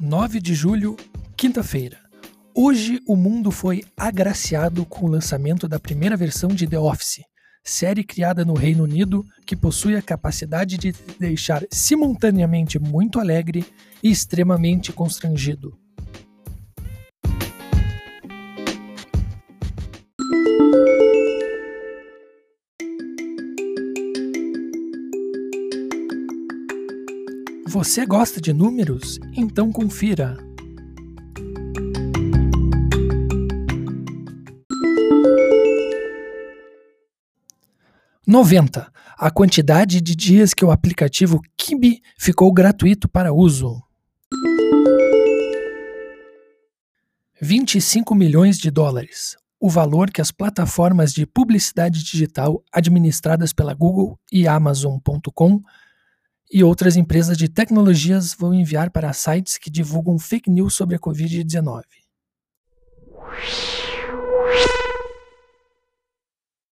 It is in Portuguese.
9 de julho, quinta-feira. Hoje o mundo foi agraciado com o lançamento da primeira versão de The Office, série criada no Reino Unido que possui a capacidade de deixar simultaneamente muito alegre e extremamente constrangido. Você gosta de números? Então confira. Noventa. A quantidade de dias que o aplicativo Kibi ficou gratuito para uso. 25 milhões de dólares. O valor que as plataformas de publicidade digital administradas pela Google e Amazon.com e outras empresas de tecnologias vão enviar para sites que divulgam fake news sobre a Covid-19.